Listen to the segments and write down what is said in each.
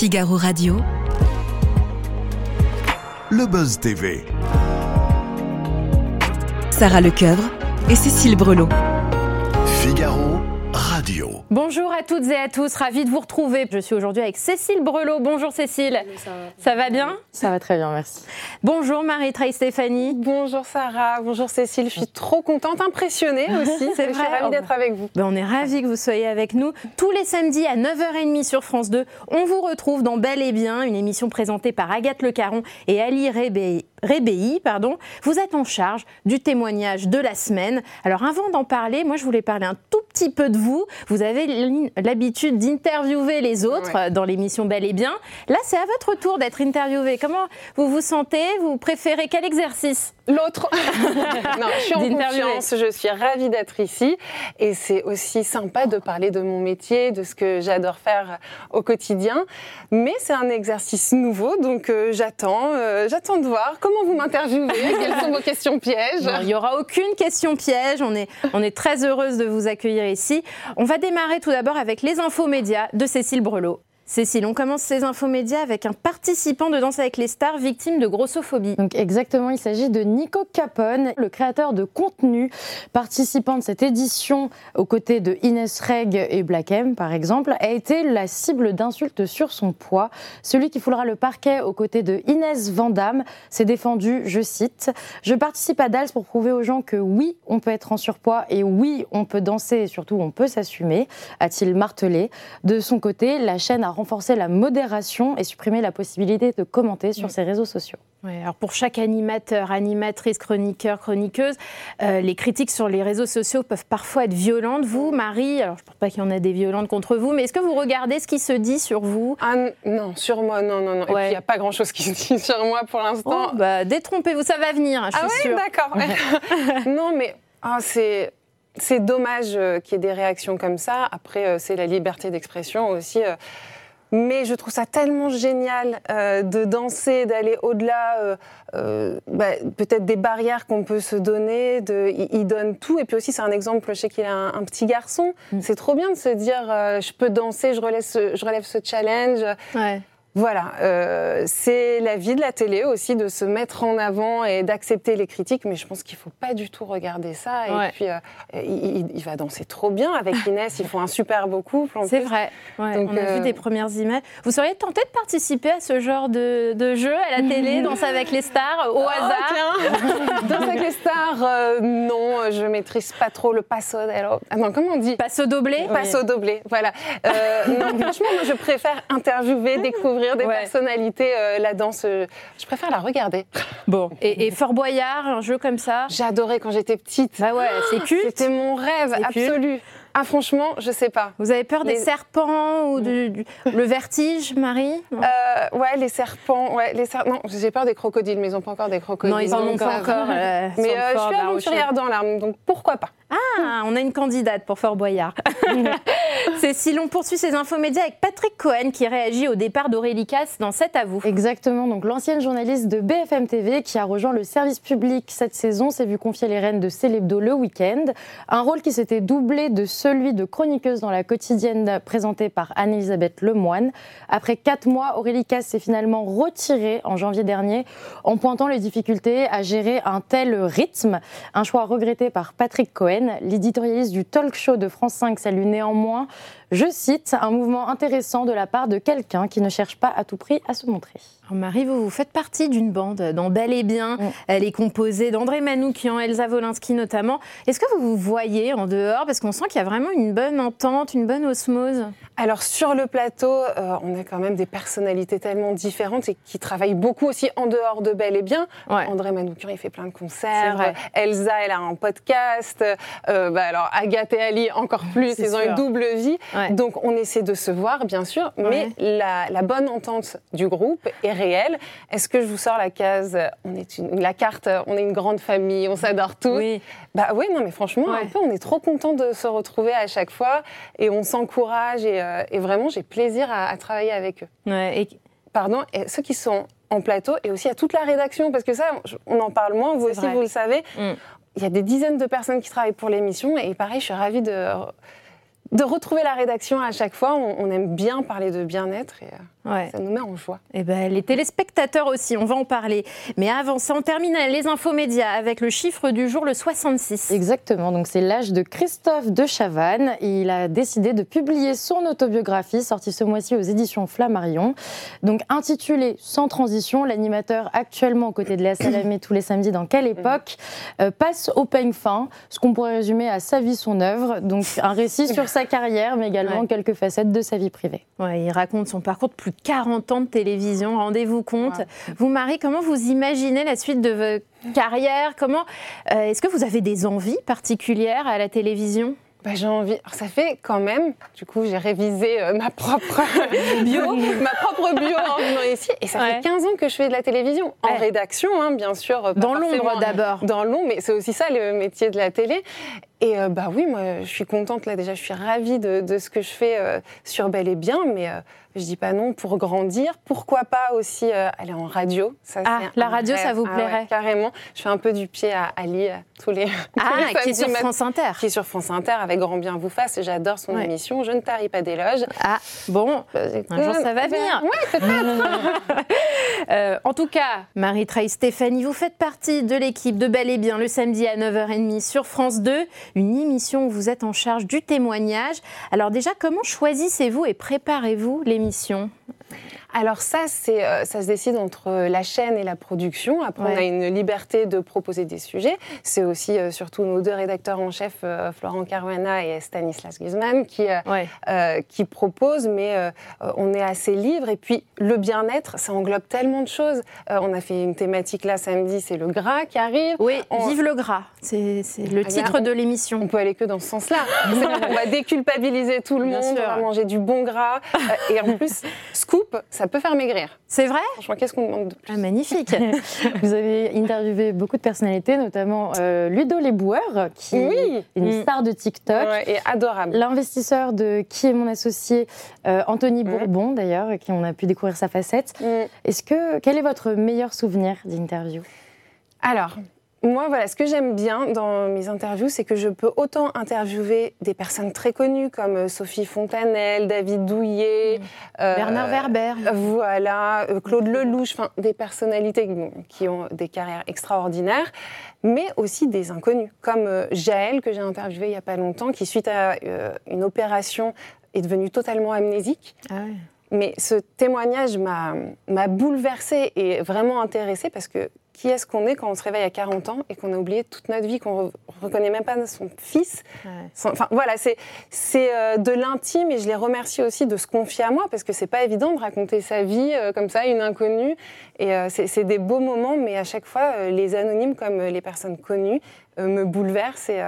Figaro Radio. Le Buzz TV. Sarah Lecoeuvre et Cécile Brelot. Figaro Radio. Bonjour à toutes et à tous, ravie de vous retrouver. Je suis aujourd'hui avec Cécile Brelot. Bonjour Cécile. ça, va. bien Ça va très bien, merci. Bonjour Marie-Traille Stéphanie. Bonjour Sarah, bonjour Cécile. Je suis trop contente, impressionnée aussi. C'est vrai. Je suis ravie d'être avec vous. Ben, on est ravis que vous soyez avec nous. Tous les samedis à 9h30 sur France 2, on vous retrouve dans Bel et Bien, une émission présentée par Agathe Le Caron et Ali Rébéi. Pardon. Vous êtes en charge du témoignage de la semaine. Alors avant d'en parler, moi je voulais parler un tout petit peu de vous. Vous avez l'habitude d'interviewer les autres dans l'émission Bel et Bien. Là, c'est à votre tour d'être interviewé. Comment vous vous sentez? Vous préférez quel exercice? L'autre. non, je suis en confiance, je suis ravie d'être ici. Et c'est aussi sympa de parler de mon métier, de ce que j'adore faire au quotidien. Mais c'est un exercice nouveau, donc euh, j'attends, euh, j'attends de voir comment vous m'interviewez, quelles sont vos questions pièges? il n'y aura aucune question piège, on est, on est très heureuse de vous accueillir ici. On va démarrer tout d'abord avec les infos médias de Cécile Brelot. Cécile, on commence ces infomédias avec un participant de Danse avec les stars victime de grossophobie. Donc exactement, il s'agit de Nico Capone, le créateur de contenu, participant de cette édition aux côtés de Inès Reg et Black M par exemple, a été la cible d'insultes sur son poids. Celui qui foulera le parquet aux côtés de Inès Vandamme s'est défendu, je cite, Je participe à DALS pour prouver aux gens que oui, on peut être en surpoids et oui, on peut danser et surtout on peut s'assumer, a-t-il martelé. De son côté, la chaîne a renforcer la modération et supprimer la possibilité de commenter sur ses réseaux sociaux. alors pour chaque animateur, animatrice, chroniqueur, chroniqueuse, euh, les critiques sur les réseaux sociaux peuvent parfois être violentes. Vous, Marie, alors je ne pense pas qu'il y en a des violentes contre vous, mais est-ce que vous regardez ce qui se dit sur vous? Ah, Non, sur moi, non, non, non. Et puis il n'y a pas grand-chose qui se dit sur moi pour l'instant. Oh, bah, détrompez-vous, ça va venir, je ah suis ah oui, d'accord. non, mais ah, c'est c'est dommage euh, qu'il y ait des réactions comme ça. Après, euh, c'est la liberté d'expression aussi. Mais je trouve ça tellement génial euh, de danser, d'aller au-delà, euh, euh, bah, peut-être des barrières qu'on peut se donner. De, il, donne tout. Et puis aussi, c'est un exemple, je sais qu'il a un, petit garçon. Mm. C'est trop bien de se dire, je peux danser, je relève ce, je relève ce challenge. Ouais. Voilà, euh, c'est la vie de la télé aussi de se mettre en avant et d'accepter les critiques, mais je pense qu'il ne faut pas du tout regarder ça. Et puis, euh, il, va danser trop bien avec Inès, ils font un super beau couple. C'est vrai, on a vu euh, des premières images. Vous seriez tenté de participer à ce genre de, jeu à la télé, Danse avec les stars, au oh, hasard Danse avec les stars, non, je maîtrise pas trop le passo. Ah non, comment on dit? Passo doblé Passo doblé, voilà. non, franchement, moi, je préfère interviewer, découvrir des personnalités, euh, la danse, euh, je préfère la regarder. Bon, et, Fort Boyard, un jeu comme ça? Adoré quand j'étais petite. Bah ouais, c'est culte. C'était mon rêve absolu. Ah franchement, je sais pas. Vous avez peur des serpents ou du, le vertige, Marie? Euh, Ouais, les serpents. Ouais, les ser... Non, j'ai peur des crocodiles, mais ils n'ont pas encore des crocodiles. Non, ils en ont pas encore. mais je suis aventurière dans l'arme, donc pourquoi pas ah, on a une candidate pour Fort Boyard. si l'on poursuit ces infos médias avec Patrick Cohen qui réagit au départ d'Aurélie Casse dans Cet à vous. Exactement, donc l'ancienne journaliste de BFM TV qui a rejoint le service public cette saison s'est vu confier les rênes de Célébdo le week-end. Un rôle qui s'était doublé de celui de chroniqueuse dans la quotidienne présentée par Anne-Elisabeth Lemoine. Après quatre mois, Aurélie Casse s'est finalement retirée en janvier dernier en pointant les difficultés à gérer un tel rythme. Un choix regretté par Patrick Cohen l'éditorialiste du talk show de France 5 salue néanmoins je cite, un mouvement intéressant de la part de quelqu'un qui ne cherche pas à tout prix à se montrer. Marie, vous, vous, faites partie d'une bande dans Bel et Bien. Elle est composée d'André Manoukian, Elsa Wolinski notamment. Est-ce que vous vous voyez en dehors? Parce qu'on sent qu'il y a vraiment une bonne entente, une bonne osmose. Alors sur le plateau, euh, on a quand même des personnalités tellement différentes et qui travaillent beaucoup aussi en dehors de Bel et Bien. André Manoukian, il fait plein de concerts. Elsa, elle a un podcast. Euh, bah, alors Agathe et Ali, encore plus, ils ont une double vie. Donc on essaie de se voir, bien sûr, mais la, bonne entente du groupe est réelle. Est-ce que je vous sors la case, on est une, la carte, on est une grande famille, on s'adore tous? Oui. Bah oui, non, mais franchement, un peu, on est trop content de se retrouver à chaque fois et on s'encourage et, euh, vraiment, j'ai plaisir à, travailler avec eux. et... Pardon, et ceux qui sont en plateau et aussi à toute la rédaction, parce que ça, on en parle moins, vous aussi, vous le savez. Mm. Il y a des dizaines de personnes qui travaillent pour l'émission et pareil, je suis ravie de de retrouver la rédaction à chaque fois. On, aime bien parler de bien-être. Et... Euh, Ça nous met en joie. Et eh ben, les téléspectateurs aussi, on va en parler. Mais avant ça, on termine les infos médias avec le chiffre du jour, le 66. Exactement, donc c'est l'âge de Christophe de Chavannes. Il a décidé de publier son autobiographie, sortie ce mois-ci aux éditions Flammarion. Donc intitulé Sans transition, l'animateur actuellement aux côtés de Léa Salamé tous les samedis dans Quelle époque euh, passe au peigne fin, ce qu'on pourrait résumer à sa vie, son œuvre. Donc un récit sur sa carrière, mais également quelques facettes de sa vie privée. Ouais, il raconte son parcours de plus 40 ans de télévision, rendez-vous compte. Vous, Marie, comment vous imaginez la suite de votre carrière? Comment euh, Est-ce que vous avez des envies particulières à la télévision? Bah, j'ai envie. Alors, ça fait quand même, du coup, j'ai révisé euh, ma propre bio, ma propre bio en venant ici. Et ça fait 15 ans que je fais de la télévision, en rédaction, hein, bien sûr. Dans l'ombre d'abord. Dans l'ombre, mais c'est aussi ça le métier de la télé. Et euh, bah oui, moi, je suis contente là déjà, je suis ravie de, de ce que je fais euh, sur Bel et Bien, mais je euh, je dis pas non pour grandir. Pourquoi pas aussi aller en radio ça, Ah, la radio, ça vous ah plairait Carrément. Je fais un peu du pied à Ali tous les. Ah, qui est sur France Inter. Qui est sur France Inter avec Grand Bien vous fasse. J'adore son émission. Je ne tarie pas d'éloges. Ah, bon, bah, un jour ça va venir. Oui, peut-être. en tout cas, Marie-Traille Stéphanie, vous faites partie de l'équipe de Bel et Bien le samedi à 9h30 sur France 2 une émission où vous êtes en charge du témoignage. Alors déjà, comment choisissez-vous et préparez-vous l'émission? Alors ça, c'est, euh, ça se décide entre la chaîne et la production. Après, on a une liberté de proposer des sujets. C'est aussi euh, surtout nos deux rédacteurs en chef, euh, Florent Caruana et Stanislas Guzman, qui, qui proposent, mais on est assez libre. Et puis, le bien-être, ça englobe tellement de choses. on a fait une thématique là samedi, c'est le gras qui arrive. Oui, vive le gras. C'est, le ah, titre de l'émission. On peut aller que dans ce sens-là. on va déculpabiliser tout le monde, on va manger du bon gras. et en plus, scoop, ça peut faire maigrir. C'est vrai? Franchement, qu'est-ce qu'on demande de plus? Ah, Magnifique Vous avez interviewé beaucoup de personnalités, notamment euh, Ludo Lesboueurs, qui est une mm. star de TikTok. et adorable. L'investisseur de Qui est mon associé, euh, Anthony Bourbon, d'ailleurs, qui on a pu découvrir sa facette. Mm. Est-ce que, quel est votre meilleur souvenir d'interview? Alors, moi, voilà, ce que j'aime bien dans mes interviews, c'est que je peux autant interviewer des personnes très connues comme euh, Sophie Fontanelle, David Douillet, mmh. euh, Bernard Werber, voilà, euh, Claude Lelouch, enfin des personnalités qui ont des carrières extraordinaires, mais aussi des inconnus comme Jaël que j'ai interviewé il y a pas longtemps, qui suite à une opération est devenu totalement amnésique. Ah mais ce témoignage m'a bouleversée et vraiment intéressée parce que qui est-ce qu'on est quand on se réveille à 40 ans et qu'on a oublié toute notre vie, qu'on ne reconnaît même pas son fils? enfin, voilà, c'est euh, de l'intime et je les remercie aussi de se confier à moi parce que c'est pas évident de raconter sa vie euh, comme ça, une inconnue. Et euh, c'est des beaux moments, mais à chaque fois, les anonymes comme les personnes connues me bouleversent et,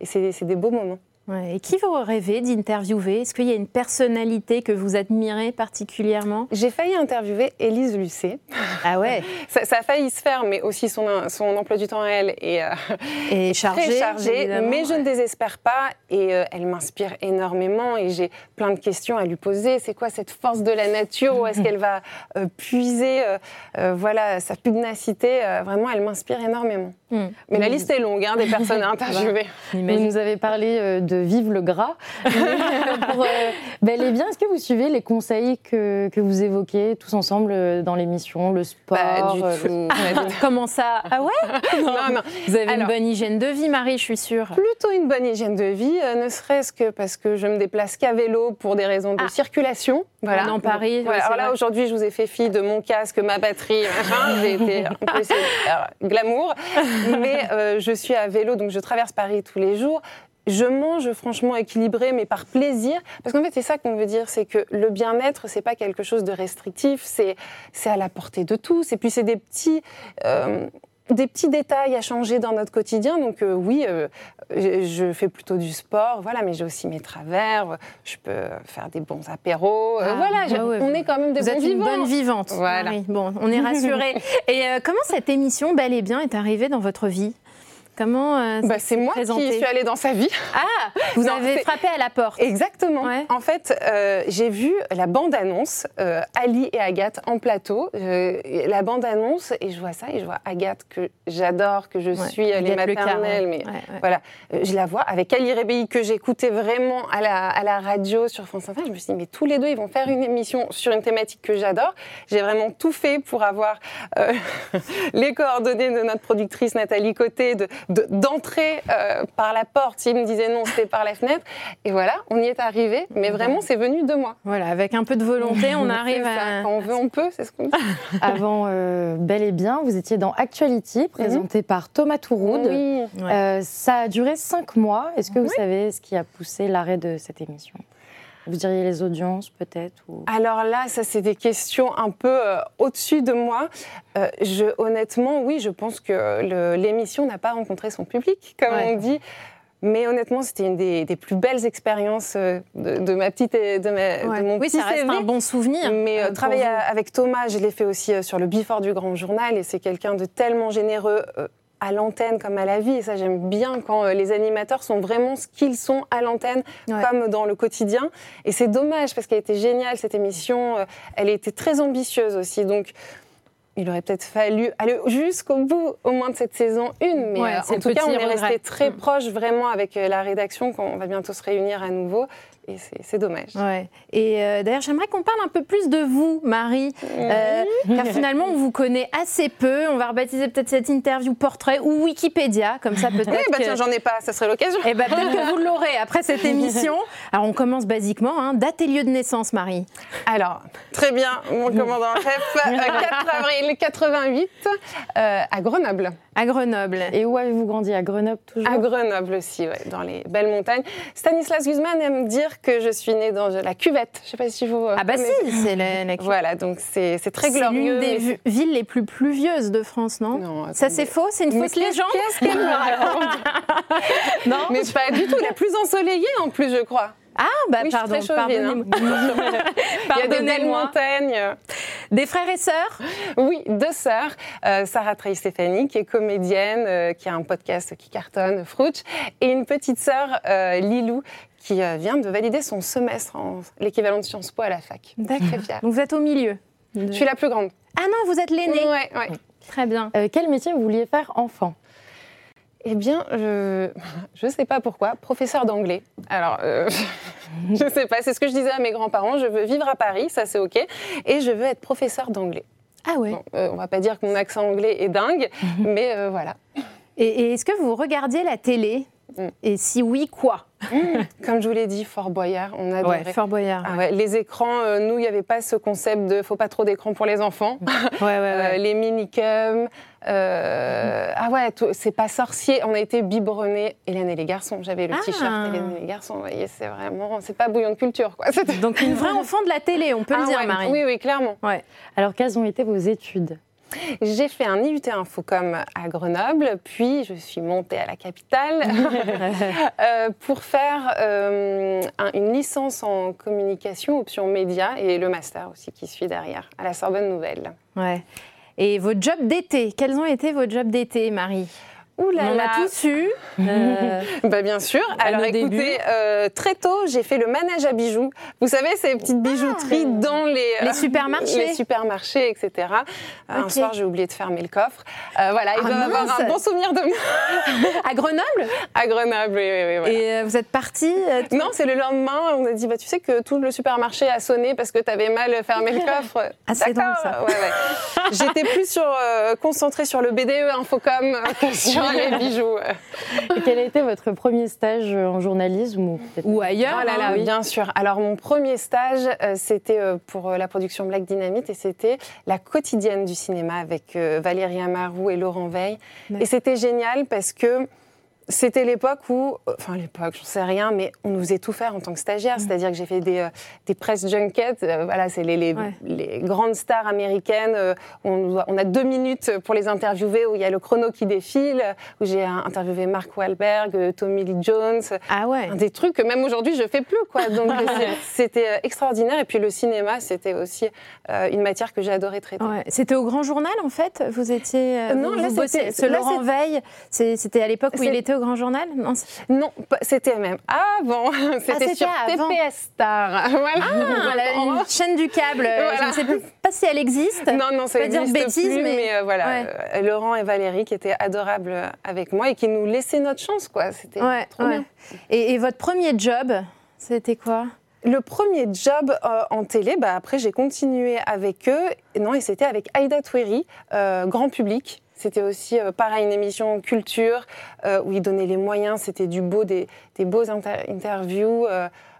et c'est des beaux moments et qui vous rêvez d'interviewer? Est-ce qu'il y a une personnalité que vous admirez particulièrement? J'ai failli interviewer Élise Lucet. Ah ouais? Ça, a failli se faire, mais aussi son, son emploi du temps à elle est, euh, chargé, très chargé. Mais je ne désespère pas et euh, elle m'inspire énormément et j'ai plein de questions à lui poser. C'est quoi cette force de la nature? Où est-ce qu'elle va euh, puiser voilà, sa pugnacité? Vraiment, elle m'inspire énormément. Hmm. Mais la liste est longue hein, des personnes à interviewer. Vous nous avez parlé de Vive le gras. Pour, euh, bel et bien, est-ce que vous suivez les conseils que, que vous évoquez tous ensemble euh, dans l'émission, le sport du euh, tout. Comment ça Ah ouais non, non. Vous avez une bonne hygiène de vie, Marie, je suis sûre. Plutôt une bonne hygiène de vie, ne serait-ce que parce que je me déplace qu'à vélo pour des raisons de ah. circulation. Voilà. Dans Paris. Alors là, aujourd'hui, je vous ai fait fi de mon casque, ma batterie, J'ai été un peu glamour. Mais je suis à vélo, donc je traverse Paris tous les jours je mange franchement équilibré, mais par plaisir. Parce qu'en fait, c'est ça qu'on veut dire, c'est que le bien-être, c'est pas quelque chose de restrictif, c'est à la portée de tous. Et puis, c'est des petits. Euh, des petits détails à changer dans notre quotidien. Donc euh, oui, euh, je fais plutôt du sport, voilà, mais j'ai aussi mes travers. Je peux faire des bons apéros. Ah, voilà, bah on est quand même des Vous êtes une bonne vivante. Voilà. bon, on est rassurés. Et comment cette émission Bel et Bien est arrivée dans votre vie? Comment euh, bah, C'est moi qui suis allée dans sa vie. Ah, vous avez frappé à la porte. Exactement. En fait, euh, j'ai vu la bande-annonce, euh, Ali et Agathe en plateau. la bande-annonce, et je vois ça, et je vois Agathe que j'adore, que je suis, les maternelles, mais voilà. je la vois avec Ali Rébéi, que j'écoutais vraiment à la, à la radio sur France Inter. Je me suis dit, mais tous les deux, ils vont faire une émission sur une thématique que j'adore. J'ai vraiment tout fait pour avoir les coordonnées de notre productrice Nathalie Côté, de, d'entrer euh, par la porte. S'il me disait non, c'était par la fenêtre. Et voilà, on y est arrivé. Mais vraiment, c'est venu de moi. Voilà, avec un peu de volonté, on arrive à. Quand on veut, on peut, c'est ce qu'on dit. Avant euh, Bel et Bien, vous étiez dans Actuality, présenté par Thomas Touroud. Oui. Euh, ça a duré cinq mois. Est-ce que vous savez ce qui a poussé l'arrêt de cette émission? Vous diriez les audiences peut-être ou... Alors là, ça c'est des questions un peu euh, au-dessus de moi. Euh, je, honnêtement, oui, je pense que l'émission n'a pas rencontré son public, comme on dit. Mais honnêtement, c'était une des, plus belles expériences euh, de, ma petite, de, ma, de mon oui, ça reste un bon souvenir. Mais travailler avec Thomas, je l'ai fait aussi sur le Before du Grand Journal, et c'est quelqu'un de tellement généreux à l'antenne comme à la vie. Et ça, j'aime bien quand euh, les animateurs sont vraiment ce qu'ils sont à l'antenne, comme dans le quotidien. Et c'est dommage parce qu'elle était géniale, cette émission. Euh, elle était très ambitieuse aussi. Donc, il aurait peut-être fallu aller jusqu'au bout, au moins de cette saison 1. Mais euh, en tout cas, on est resté très mm. proche vraiment avec la rédaction quand on va bientôt se réunir à nouveau et c'est dommage. Ouais. Et euh, d'ailleurs, j'aimerais qu'on parle un peu plus de vous, Marie, euh, car finalement, on vous connaît assez peu. On va rebaptiser peut-être cette interview portrait ou Wikipédia, comme ça peut-être. Eh bah tiens, j'en ai pas, ça serait l'occasion. Eh bah, peut-être que vous l'aurez après cette émission. Alors, on commence basiquement. Hein. Date et lieu de naissance, Marie. Alors, très bien, mon commandant chef. 4 euh, avril 88, à Grenoble. À Grenoble. Et où avez-vous grandi? À Grenoble toujours? À Grenoble aussi, ouais, dans les belles montagnes. Stanislas Guzman aime dire que je suis née dans la cuvette. Je ne sais pas si vous. Ah, bah si, c'est la, cuvette. Voilà, donc c'est très glorieux. C'est l'une des villes les plus pluvieuses de France, non? Non. Ça, c'est faux C'est une fausse légende? Qu'est-ce qu'elle me raconte? Non. Mais pas du tout. La plus ensoleillée, en plus, je crois. Ah, bah pardon, pardonnez-moi. Il y a des belles montagnes. Des frères et sœurs? Oui, deux sœurs. Euh, Sarah Trey Stéphanie, qui est comédienne, euh, qui a un podcast qui cartonne, Frouch, et une petite sœur, euh, Lilou, qui euh, vient de valider son semestre en l'équivalent de Sciences Po à la fac. D'accord. Donc vous êtes au milieu Je suis la plus grande. Ah non, vous êtes l'aînée Oui, ouais. Très bien. Euh, quel métier vous vouliez faire enfant? Eh bien, je ne sais pas pourquoi, professeur d'anglais. Alors, euh, je ne sais pas, c'est ce que je disais à mes grands-parents, je veux vivre à Paris, ça c'est OK, et je veux être professeur d'anglais. Ah ouais On On va pas dire que mon accent anglais est dingue, mais voilà. Et, et est-ce que vous regardiez la télé? Mm. Et si oui, quoi? mm. Comme je vous l'ai dit, Fort Boyard, on adorait. Ouais, Fort Boyard. Ah les écrans, euh, nous, il n'y avait pas ce concept de faut pas trop d'écran pour les enfants. Euh, les minicums. Euh, ah ouais, c'est pas sorcier. On a été biberonnés. Hélène et les garçons. J'avais le ah. t-shirt Hélène et les garçons. Vous voyez, c'est vraiment, c'est pas bouillon de culture, quoi. Donc une vraie enfant de la télé, on peut le ah dire, Marie. Oui, oui, clairement. Ouais. Alors, quelles ont été vos études? J'ai fait un IUT Infocom à Grenoble, puis je suis montée à la capitale euh, pour faire euh, une licence en communication, option média, et le master aussi qui suit derrière, à la Sorbonne Nouvelle. Ouais. Et vos jobs d'été, quels ont été vos jobs d'été, Marie? Ouh là on a tous eu. Euh, bah bien sûr. Alors écoutez, euh, très tôt, j'ai fait le manège à bijoux. Vous savez, ces petites bijouteries ah. dans les, les supermarchés. Les supermarchés, etc. Un soir, j'ai oublié de fermer le coffre. Euh, voilà, il ah, doit avoir un bon souvenir de moi. à Grenoble? À Grenoble, oui, oui, oui. Et vous êtes parti Non, c'est le lendemain. On a dit, bah, tu sais que tout le supermarché a sonné parce que tu avais mal fermé le coffre. Ah, c'est drôle ça. Ouais, ouais. J'étais plus sur, concentrée sur le BDE Infocom que sur les bijoux. Et quel a été votre premier stage en journalisme ou, ailleurs oh là là, Bien sûr. Alors mon premier stage, euh, c'était euh, pour euh, la production Black Dynamite et c'était la quotidienne du cinéma avec Valérie Amarou et Laurent Veil. Et c'était génial parce que c'était l'époque où, enfin l'époque, j'en sais rien, mais on nous faisait tout faire en tant que stagiaire. C'est-à-dire que j'ai fait des, euh, des press junkets. Euh, voilà, c'est les, les, grandes stars américaines. Euh, on, on, a deux minutes pour les interviewer où il y a le chrono qui défile, où j'ai interviewé Mark Wahlberg, Tommy Lee Jones. Ah ouais. Des trucs que même aujourd'hui je fais plus, quoi. Donc c'était extraordinaire. Et puis le cinéma, c'était aussi une matière que j'ai adoré traiter. C'était au Grand Journal en fait? Vous étiez. non, là c'était. Ce Laurent Veil, c'était à l'époque où il était au Grand Journal? Non, c'était même avant. C'était ah, sur TPS Star. Voilà. Ah, chaîne du câble. Je ne sais pas si elle existe. Non, non, ça dire bêtise, plus, mais, euh, voilà. Euh, Laurent et Valérie qui étaient adorables avec moi et qui nous laissaient notre chance, quoi. C'était trop bien. Et, votre premier job, c'était quoi? Le premier job euh, en télé, bah, après j'ai continué avec eux. Non, et c'était avec Aïda Toueri, grand public. C'était aussi euh, pareil une émission culture euh, où ils donnaient les moyens. C'était du beau, des, beaux interviews,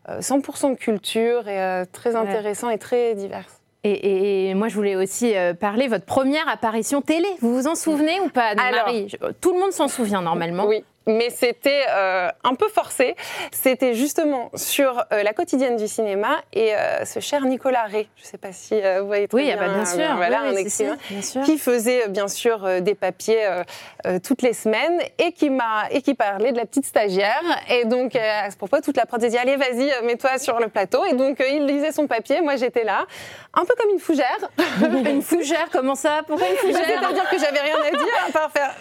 100% euh, culture et très intéressant et très divers. Et, moi, je voulais aussi parler votre première apparition télé. Vous vous en souvenez ou pas, Marie? Tout le monde s'en souvient normalement. Oui mais c'était euh, un peu forcé. C'était justement sur euh, la quotidienne du cinéma et euh, ce cher Nicolas Ré, je ne sais pas si vous voyez très oui, ah bah, bien, bien sûr, voilà, un excellent, qui faisait bien sûr des papiers toutes les semaines et qui m'a et qui parlait de la petite stagiaire. Et donc à ce propos, toute la prod dit allez vas-y mets-toi sur le plateau. Et donc il lisait son papier, moi j'étais là, un peu comme une fougère. une fougère, comment ça? Pourquoi une fougère? C'est-à-dire que j'avais rien à dire à part faire.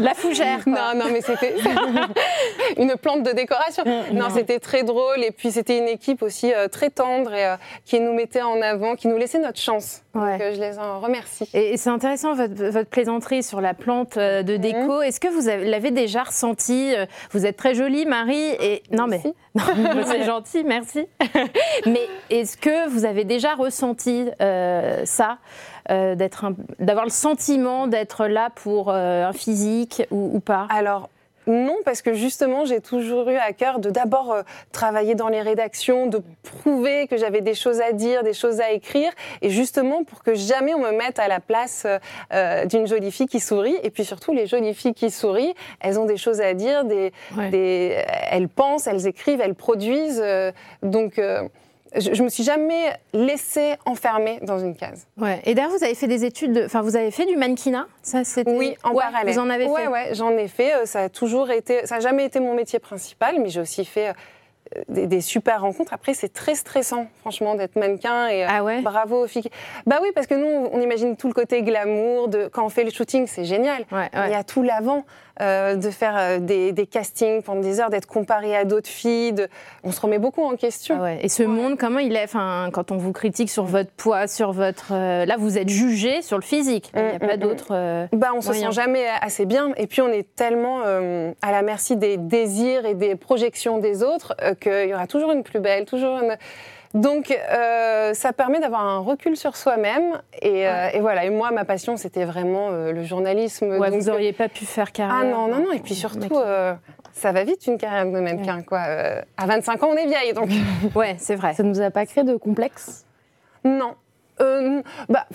La fougère. Non non mais c'était une plante de décoration. Mm, non, c'était très drôle. Et puis, c'était une équipe aussi euh, très tendre et euh, qui nous mettait en avant, qui nous laissait notre chance. Donc, euh, je les en remercie. Et, c'est intéressant, votre, plaisanterie sur la plante de déco. Mm. Est-ce que vous l'avez déjà ressenti Vous êtes très jolie, Marie. Et... Non, mais. c'est gentil, merci. mais est-ce que vous avez déjà ressenti ça d'avoir le sentiment d'être là pour un physique ou, ou pas? Alors, non, parce que justement, j'ai toujours eu à cœur de d'abord euh, travailler dans les rédactions, de prouver que j'avais des choses à dire, des choses à écrire, et justement pour que jamais on me mette à la place euh, euh, d'une jolie fille qui sourit. Et puis surtout, les jolies filles qui sourient, elles ont des choses à dire, des, elles pensent, elles écrivent, elles produisent. donc je, je me suis jamais laissée enfermer dans une case. Ouais. Et d'ailleurs, vous avez fait des études, enfin, vous avez fait du mannequinat, ça. Oui, en parallèle. Vous en avez fait. Ouais, j'en ai fait. Euh, ça a toujours été, ça n'a jamais été mon métier principal, mais j'ai aussi fait euh, des, super rencontres. Après, c'est très stressant, franchement, d'être mannequin. Et euh, ah ouais? bravo aux filles. Bah oui, parce que nous, on imagine tout le côté glamour. De, quand on fait le shooting, c'est génial. Il y a tout l'avant. Euh, de faire euh, des, castings pendant des heures, d'être comparé à d'autres filles. On se remet beaucoup en question. Ah et ce monde, comment il est enfin, Quand on vous critique sur votre poids, sur votre. là, vous êtes jugé sur le physique. Il n'y a mm, pas mm, mm. d'autres. bah, on se sent jamais assez bien. Et puis, on est tellement à la merci des désirs et des projections des autres qu'il y aura toujours une plus belle, toujours une. Donc, euh, ça permet d'avoir un recul sur soi-même. Et, euh, voilà. Et moi, ma passion, c'était vraiment euh, le journalisme. Ouais, vous n'auriez pas pu faire carrière. Ah non, non, non. Et puis surtout, ça va vite une carrière de mannequin. Quoi. à 25 ans, on est vieille. Donc. ouais, c'est vrai. Ça ne nous a pas créé de complexe? Non. bah.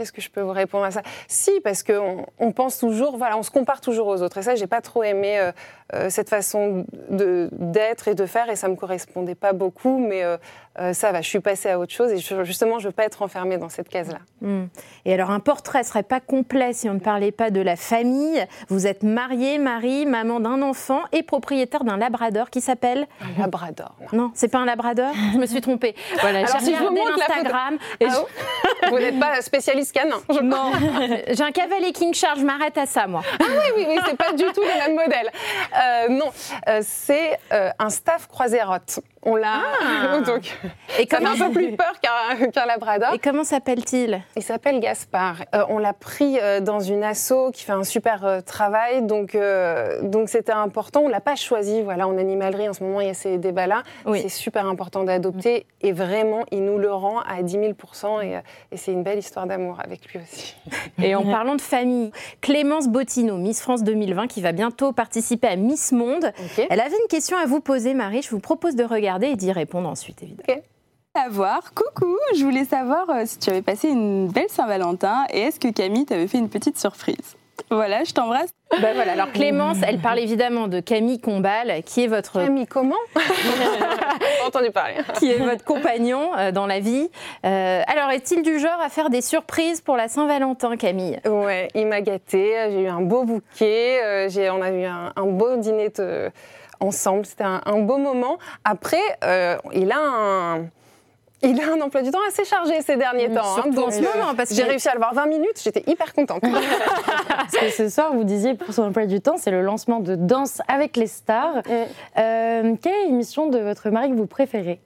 Qu'est-ce que je peux vous répondre à ça? Si, parce qu'on on pense toujours, voilà, on se compare toujours aux autres. Et ça, j'ai pas trop aimé euh, cette façon d'être et de faire, et ça me correspondait pas beaucoup, mais euh, euh, ça va, je suis passée à autre chose, et justement, je veux pas être enfermée dans cette case-là. Hmm. Et alors, un portrait serait pas complet si on ne parlait pas de la famille. Vous êtes mariée, Marie, maman d'un enfant et propriétaire d'un labrador qui s'appelle Un labrador. Non, non c'est pas un labrador? je me suis trompée. Voilà, j'ai regardé l'Instagram. Ah vous n'êtes pas spécialiste Non, j'ai un cavalier King Charles. Je m'arrête à ça, moi. Ah oui, oui, oui, c'est pas du tout le même modèle. Euh, non, euh, c'est euh, un staff croisérote. On l'a. Ah. donc, et ça un peu plus peur qu'un labrador. Et comment s'appelle-t-il? Il s'appelle Gaspard. on l'a pris dans une asso qui fait un super travail, donc donc c'était important. On l'a pas choisi. Voilà, en animalerie en ce moment il y a ces débats-là. C'est super important d'adopter et vraiment il nous le rend à 10 000 et, et c'est une belle histoire d'amour avec lui aussi. Et en parlant de famille, Clémence Bottino, Miss France 2020, qui va bientôt participer à Miss Monde. Elle avait une question à vous poser, Marie. Je vous propose de regarder et d'y répondre ensuite, évidemment. Savoir, coucou, je voulais savoir euh, si tu avais passé une belle Saint-Valentin et est-ce que Camille t'avait fait une petite surprise? Voilà, je t'embrasse. Bah voilà, alors Clémence, elle parle évidemment de Camille Combal, qui est votre... Camille comment? Entendu parler. qui est votre compagnon euh, dans la vie. Euh, alors, est-il du genre à faire des surprises pour la Saint-Valentin, Camille? Ouais, il m'a gâté. J'ai eu un beau bouquet. Euh, j'ai, on a eu un, un beau dîner de- ensemble. C'était un, un beau moment. Après, euh, il a un. Il a un emploi du temps assez chargé ces derniers temps. hein, en ce moment, parce j'ai que- réussi à le voir 20 minutes, j'étais hyper contente. Parce que ce soir, vous disiez pour son emploi du temps, c'est le lancement de Danse avec les stars. Euh, quelle est l'émission de votre mari que vous préférez?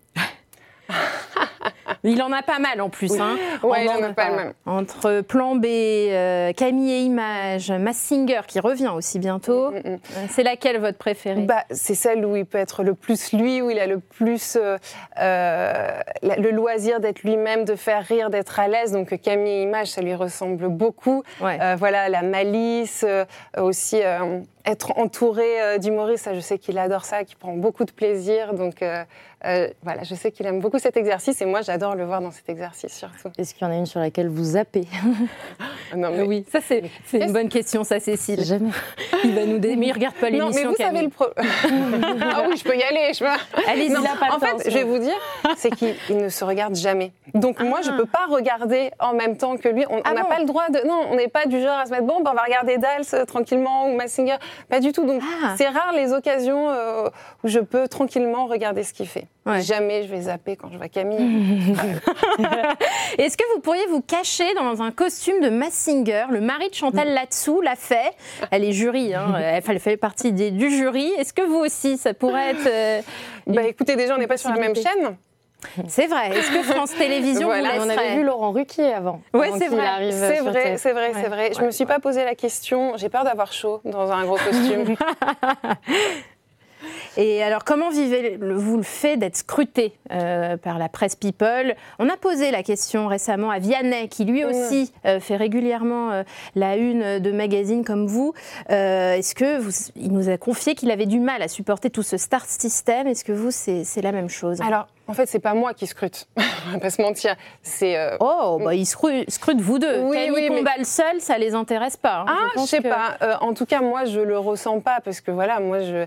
Il en a pas mal en plus. Hein. Ouais, il en En- a pas le même. Entre Plan B, euh, Camille et Images, Mass Singer qui revient aussi bientôt. Mm, mm. Euh, C'est laquelle votre préférée? Bah, c'est celle où il peut être le plus lui, où il a le plus euh, la- le loisir d'être lui-même, de faire rire, d'être à l'aise. Donc Camille et Image, ça lui ressemble beaucoup. Ouais. Euh, voilà, la malice, aussi être entouré euh, d'humoristes, ça, je sais qu'il adore ça, qu'il prend beaucoup de plaisir. Donc euh, euh, voilà, je sais qu'il aime beaucoup cet exercice et moi j'adore le voir dans cet exercice surtout. Est-ce qu'il y en a une sur laquelle vous zappez? Non, Euh, Oui, ça c'est une bonne question, ça Cécile. Jamais. Il va nous. Mais il regarde pas Non, mais l'émission vous savez le pro... ah oui, je peux y aller. Je peux... Allez-y, Non, il a pas en temps, fait, je vais vous dire, c'est qu'il il ne se regarde jamais. Donc moi, je peux pas regarder en même temps que lui. On Ah n'a bon pas le droit de. Non, on n'est pas du genre à se mettre bon, ben, on va regarder Dals euh, tranquillement ou Massinger. Pas du tout. Donc Ah. c'est rare les occasions euh, où je peux tranquillement regarder ce qu'il fait. Ouais. Jamais je vais zapper quand je vois Camille. Est-ce que vous pourriez vous cacher dans un costume de Mass Singer Le mari de Chantal Latsou l'a fait. Elle est jury, hein, elle fait- partie des- du jury. Est-ce que vous aussi, ça pourrait être... euh, bah écoutez, déjà, on n'est pas sur la même chaîne. C'est vrai. Est-ce que France Télévisions Voilà, vous On avait vu Laurent Ruquier avant. Avant c'est vrai. C'est vrai, c'est vrai, c'est vrai. Je Ouais, me suis pas posé la question. J'ai peur d'avoir chaud dans un gros costume. Et alors, comment vivez-vous le fait d'être scruté euh, par la presse People? On a posé la question récemment à Vianney, qui lui aussi euh, fait régulièrement euh, la une de magazines comme vous. Est-ce que vous, il nous a confié qu'il avait du mal à supporter tout ce star system? Est-ce que vous, c'est la même chose? Alors, en fait, c'est pas moi qui scrute. on va pas se mentir. C'est euh, Oh, bah, ils scru- scrutent vous deux. Oui, Camille oui, mais- Combal seul, ça les intéresse pas. hein. Ah, je, pense sais que- pas. Euh, en tout cas, moi, je le ressens pas parce que voilà, moi, je.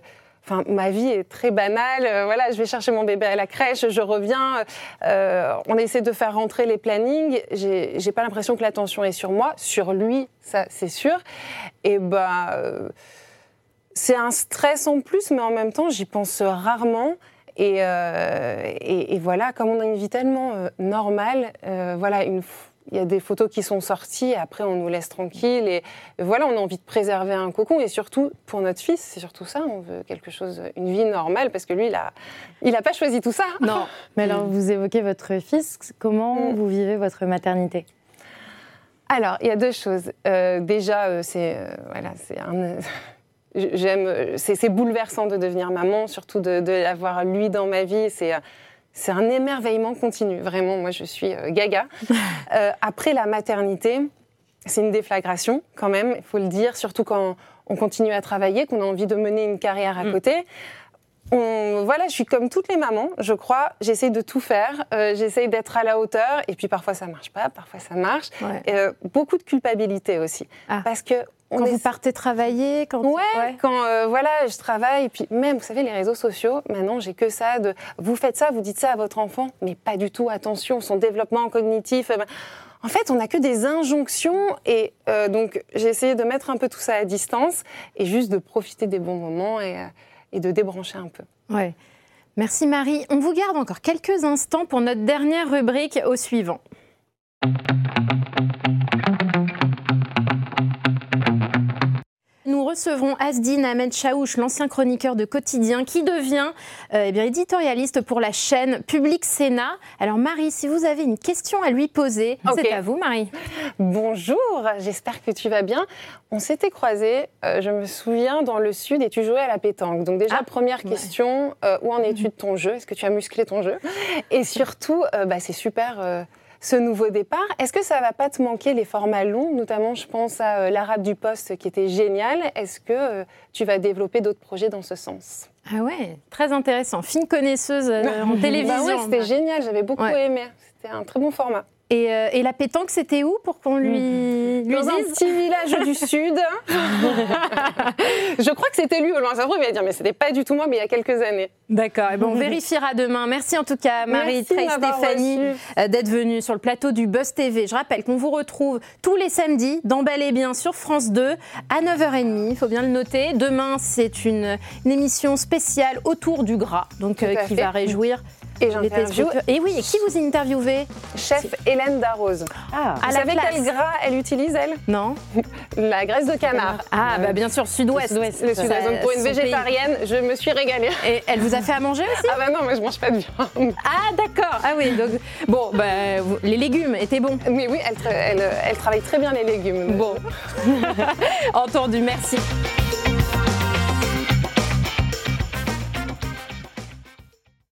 Enfin, ma vie est très banale. Euh, voilà, je vais chercher mon bébé à la crèche, je reviens. euh, on essaie de faire rentrer les plannings. J'ai pas l'impression que l'attention est sur moi, sur lui, ça, c'est sûr. Et euh, c'est un stress en plus, mais en même temps, j'y pense rarement. Et, et, voilà, comme on a une vie tellement normale, voilà, une, f- il y a des photos qui sont sorties, et après on nous laisse tranquille. Et, voilà, on a envie de préserver un cocon. Et surtout, pour notre fils, c'est surtout ça, on veut quelque chose, une vie normale, parce que lui, il a, il a pas choisi tout ça. Non. Mais alors, vous évoquez votre fils. Comment Mm. vous vivez votre maternité? Alors, il y a deux choses. Euh, déjà, euh, c'est euh, voilà, c'est un. J'aime, c'est bouleversant de devenir maman, surtout de, de l'avoir lui dans ma vie. C'est c'est un émerveillement continu. Vraiment, moi, je suis euh, gaga. Euh, après la maternité, c'est une déflagration quand même, il faut le dire, surtout quand on continue à travailler, qu'on a envie de mener une carrière à côté. On- voilà, je suis comme toutes les mamans, je crois. J'essaye de tout faire, euh, j'essaye d'être à la hauteur, et puis parfois ça marche pas, parfois ça marche. Ouais. Et, euh, beaucoup de culpabilité aussi, Ah. parce que on Quand est vous partez travailler, quand Ouais, quand euh, voilà, je travaille, et puis même, vous savez, les réseaux sociaux, maintenant, j'ai que ça de vous faites ça, vous dites ça à votre enfant, mais pas du tout, attention, son développement cognitif. euh, ben, en fait, on n'a que des injonctions, et euh, donc j'ai essayé de mettre un peu tout ça à distance, et juste de profiter des bons moments et, euh, et de débrancher un peu. Ouais. Merci Marie. On vous garde encore quelques instants pour notre dernière rubrique au suivant. Recevrons Asdine Ahmed Chaouch, l'ancien chroniqueur de Quotidien, qui devient euh, eh bien, éditorialiste pour la chaîne Public Sénat. Alors Marie, si vous avez une question à lui poser, c'est à vous Marie. Bonjour, j'espère que tu vas bien. On s'était croisés, euh, je me souviens, dans le sud et tu jouais à la pétanque. Donc déjà, Ah, première question, euh, où en es-tu de ton jeu? Est-ce que tu as musclé ton jeu? Et surtout, bah, c'est super ce nouveau départ. Est-ce que ça va pas te manquer les formats longs Notamment, je pense à euh, l'arabe du poste qui était génial. Est-ce que euh, tu vas développer d'autres projets dans ce sens? Ah ouais, très intéressant. Fine connaisseuse euh, en Bah télévision. ouais, c'était génial, j'avais beaucoup Ouais. aimé. C'était un très bon format. Et, euh, et la pétanque, c'était où pour qu'on lui, lui Dans un dise petit village du Sud. je crois que c'était lui au loin. Ça se trouve, il va dire, mais c'était pas du tout moi, mais il y a quelques années. D'accord, et bon, on vérifiera demain. Merci en tout cas, Marie, Trey, Stéphanie, euh, d'être venue sur le plateau du Buzz TV. Je rappelle qu'on vous retrouve tous les samedis dans Bel et Bien sur France 2 à 9h30. Il faut bien le noter. Demain, c'est une, une émission spéciale autour du gras, donc euh, qui fait. va réjouir Et j'interviewe. Et oui, et qui vous interviewez chef Hélène Darroze. Ah, Vous savez quel gras elle utilise, elle? Non La graisse de canard. Ah, bah bien sûr, Sud-Ouest. Le sud-ouest. Donc pour une pays. végétarienne, je me suis régalée. Et elle vous a fait à manger aussi? Ah bah non, moi je mange pas de viande. Ah d'accord. Ah oui, donc bon, bah, les légumes étaient bons. Mais oui, elle, tra- elle, elle travaille très bien les légumes. Bon. Entendu, merci.